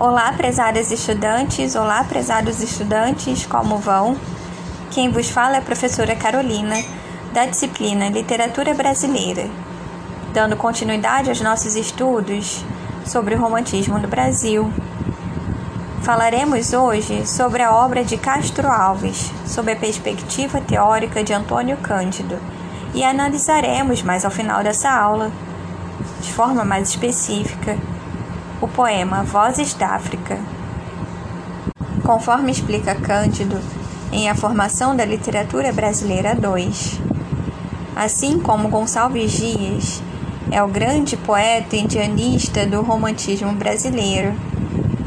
Olá, prezadas estudantes, olá, prezados estudantes, como vão? Quem vos fala é a professora Carolina, da disciplina Literatura Brasileira, dando continuidade aos nossos estudos sobre o romantismo no Brasil. Falaremos hoje sobre a obra de Castro Alves, sob a perspectiva teórica de Antônio Cândido, e analisaremos mais ao final dessa aula, de forma mais específica, o poema Vozes da África. Conforme explica Cândido em A Formação da Literatura Brasileira 2, assim como Gonçalves Dias é o grande poeta indianista do romantismo brasileiro,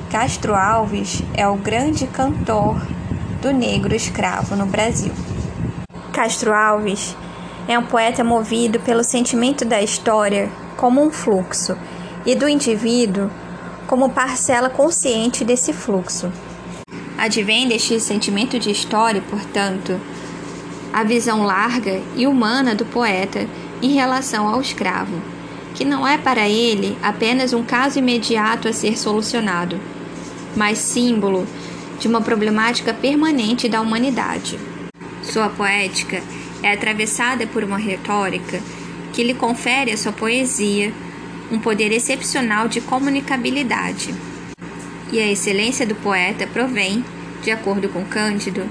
Castro Alves é o grande cantor do negro escravo no Brasil. Castro Alves é um poeta movido pelo sentimento da história como um fluxo e do indivíduo como parcela consciente desse fluxo. Advém deste sentimento de história, portanto, a visão larga e humana do poeta em relação ao escravo, que não é para ele apenas um caso imediato a ser solucionado, mas símbolo de uma problemática permanente da humanidade. Sua poética é atravessada por uma retórica que lhe confere a sua poesia um poder excepcional de comunicabilidade. E a excelência do poeta provém, de acordo com Cândido,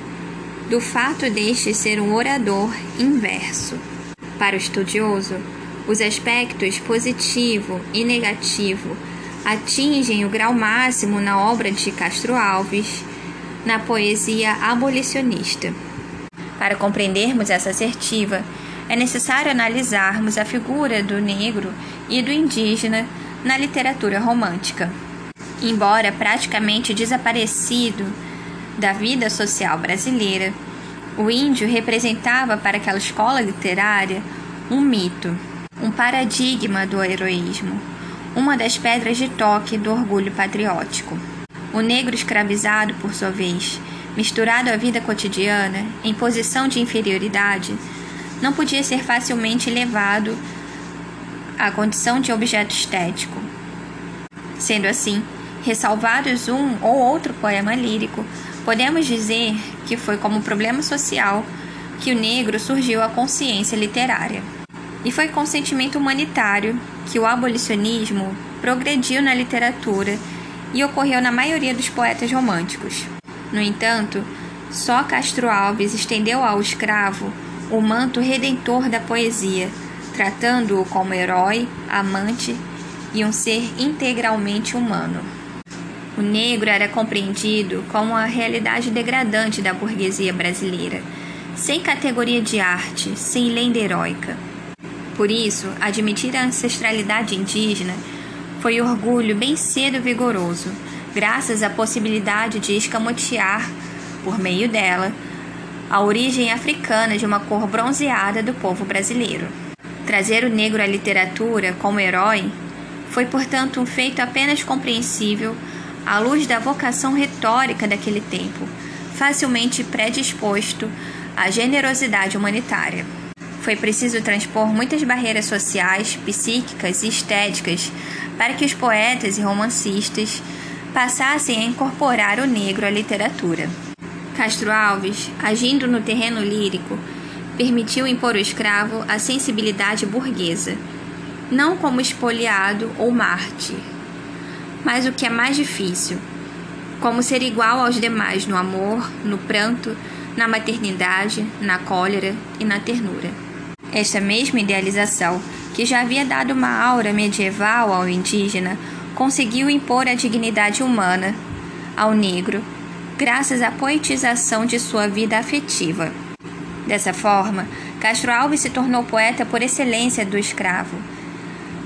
do fato deste ser um orador inverso. Para o estudioso, os aspectos positivo e negativo atingem o grau máximo na obra de Castro Alves, na poesia abolicionista. Para compreendermos essa assertiva, é necessário analisarmos a figura do negro e do indígena na literatura romântica. Embora praticamente desaparecido da vida social brasileira, o índio representava para aquela escola literária um mito, um paradigma do heroísmo, uma das pedras de toque do orgulho patriótico. O negro escravizado, por sua vez, misturado à vida cotidiana, em posição de inferioridade, não podia ser facilmente levado à condição de objeto estético. Sendo assim, ressalvados um ou outro poema lírico, podemos dizer que foi como problema social que o negro surgiu à consciência literária. E foi com sentimento humanitário que o abolicionismo progrediu na literatura e ocorreu na maioria dos poetas românticos. No entanto, só Castro Alves estendeu ao escravo o manto redentor da poesia, tratando-o como herói, amante e um ser integralmente humano. O negro era compreendido como a realidade degradante da burguesia brasileira, sem categoria de arte, sem lenda heróica. Por isso, admitir a ancestralidade indígena foi orgulho bem cedo vigoroso, graças à possibilidade de escamotear, por meio dela, a origem africana de uma cor bronzeada do povo brasileiro. Trazer o negro à literatura como herói foi, portanto, um feito apenas compreensível à luz da vocação retórica daquele tempo, facilmente predisposto à generosidade humanitária. Foi preciso transpor muitas barreiras sociais, psíquicas e estéticas para que os poetas e romancistas passassem a incorporar o negro à literatura. Castro Alves, agindo no terreno lírico, permitiu impor ao escravo a sensibilidade burguesa, não como espoliado ou mártir, mas o que é mais difícil, como ser igual aos demais no amor, no pranto, na maternidade, na cólera e na ternura. Esta mesma idealização, que já havia dado uma aura medieval ao indígena, conseguiu impor a dignidade humana ao negro graças à poetização de sua vida afetiva. Dessa forma, Castro Alves se tornou poeta por excelência do escravo,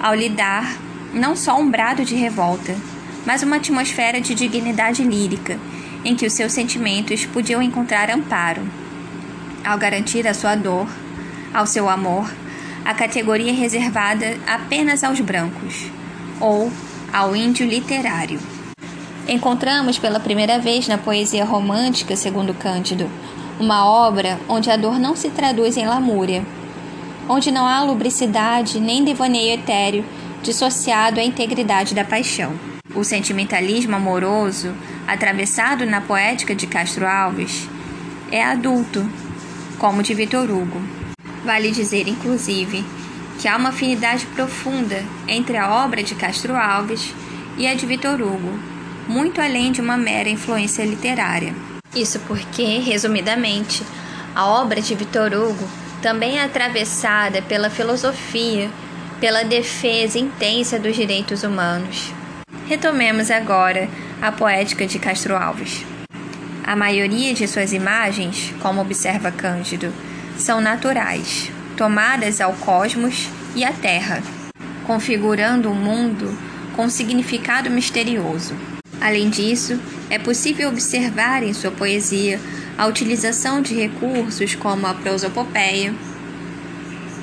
ao lhe dar não só um brado de revolta, mas uma atmosfera de dignidade lírica, em que os seus sentimentos podiam encontrar amparo. Ao garantir a sua dor, ao seu amor, a categoria reservada apenas aos brancos, ou ao índio literário. Encontramos pela primeira vez na poesia romântica, segundo Cândido, uma obra onde a dor não se traduz em lamúria, onde não há lubricidade nem devaneio etéreo dissociado à integridade da paixão. O sentimentalismo amoroso, atravessado na poética de Castro Alves, é adulto, como de Vitor Hugo. Vale dizer, inclusive, que há uma afinidade profunda entre a obra de Castro Alves e a de Vitor Hugo, muito além de uma mera influência literária. Isso porque, resumidamente, a obra de Vitor Hugo também é atravessada pela filosofia, pela defesa intensa dos direitos humanos. Retomemos agora a poética de Castro Alves. A maioria de suas imagens, como observa Cândido, são naturais, tomadas ao cosmos e à Terra, configurando o um mundo com significado misterioso. Além disso, é possível observar em sua poesia a utilização de recursos como a prosopopeia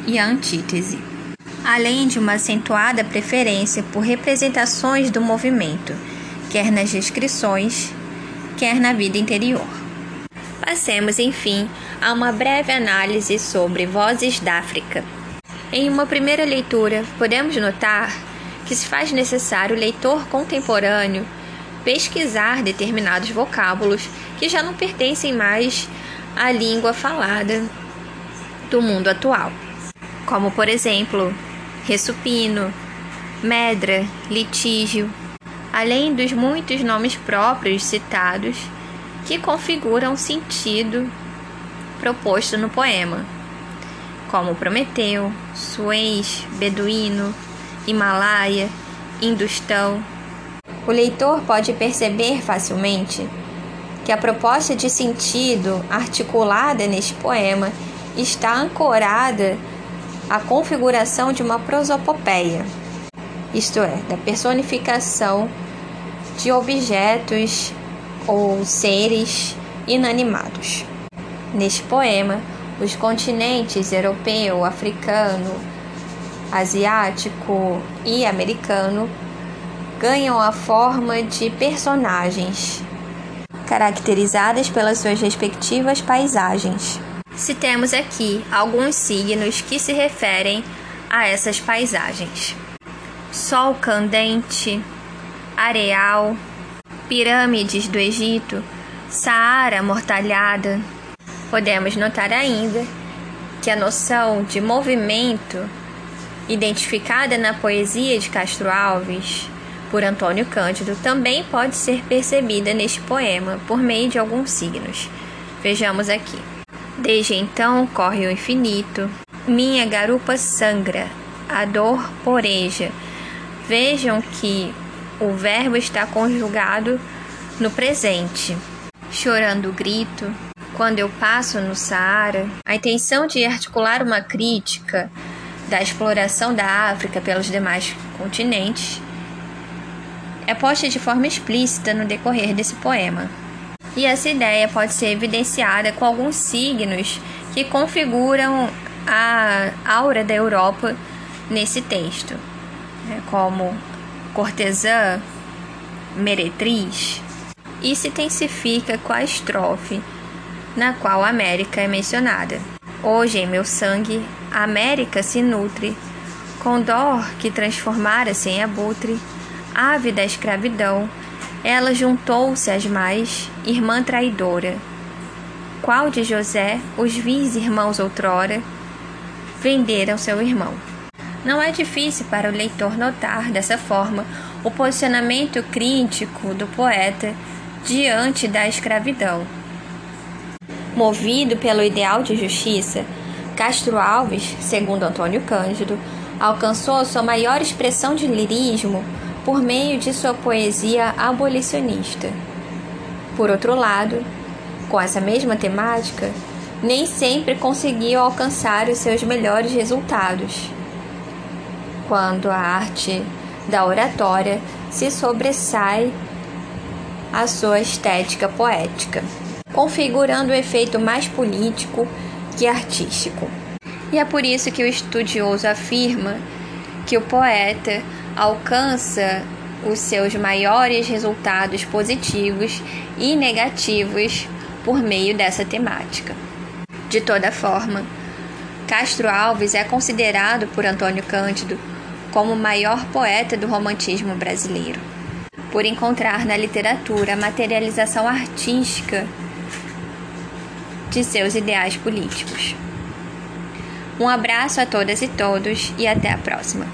e a antítese além de uma acentuada preferência por representações do movimento, quer nas descrições, quer na vida interior. Passemos, enfim, a uma breve análise sobre Vozes da África. Em uma primeira leitura, podemos notar que se faz necessário o leitor contemporâneo pesquisar determinados vocábulos que já não pertencem mais à língua falada do mundo atual, como por exemplo ressupino, medra, litígio, além dos muitos nomes próprios citados que configuram o sentido proposto no poema, como Prometeu, Suez, Beduíno, Himalaia, Industão. O leitor pode perceber facilmente que a proposta de sentido articulada neste poema está ancorada a configuração de uma prosopopeia, isto é, da personificação de objetos ou seres inanimados. Neste poema, os continentes europeu, africano, asiático e americano ganham a forma de personagens, caracterizadas pelas suas respectivas paisagens. Citemos aqui alguns signos que se referem a essas paisagens: Sol candente, areal, pirâmides do Egito, Saara mortalhada. Podemos notar ainda que a noção de movimento identificada na poesia de Castro Alves por Antônio Cândido também pode ser percebida neste poema por meio de alguns signos. Vejamos aqui. Desde então corre o infinito. Minha garupa sangra, a dor poreja. Vejam que o verbo está conjugado no presente. Chorando grito, quando eu passo no Saara, a intenção de articular uma crítica da exploração da África pelos demais continentes é posta de forma explícita no decorrer desse poema e essa ideia pode ser evidenciada com alguns signos que configuram a aura da Europa nesse texto, né, como cortesã, meretriz, e se intensifica com a estrofe na qual a América é mencionada. Hoje em meu sangue, a América se nutre, com dor que transformara-se em abutre, ave da escravidão, ela juntou-se às mais, irmã traidora. Qual de José os vis irmãos outrora venderam seu irmão? Não é difícil para o leitor notar dessa forma o posicionamento crítico do poeta diante da escravidão. Movido pelo ideal de justiça, Castro Alves, segundo Antônio Cândido, alcançou sua maior expressão de lirismo por meio de sua poesia abolicionista. Por outro lado, com essa mesma temática, nem sempre conseguiu alcançar os seus melhores resultados. Quando a arte da oratória se sobressai à sua estética poética, configurando o efeito mais político que artístico. E é por isso que o estudioso afirma que o poeta alcança os seus maiores resultados positivos e negativos por meio dessa temática. De toda forma, Castro Alves é considerado por Antônio Cândido como o maior poeta do romantismo brasileiro. por encontrar na literatura a materialização artística de seus ideais políticos. Um abraço a todas e todos e até a próxima.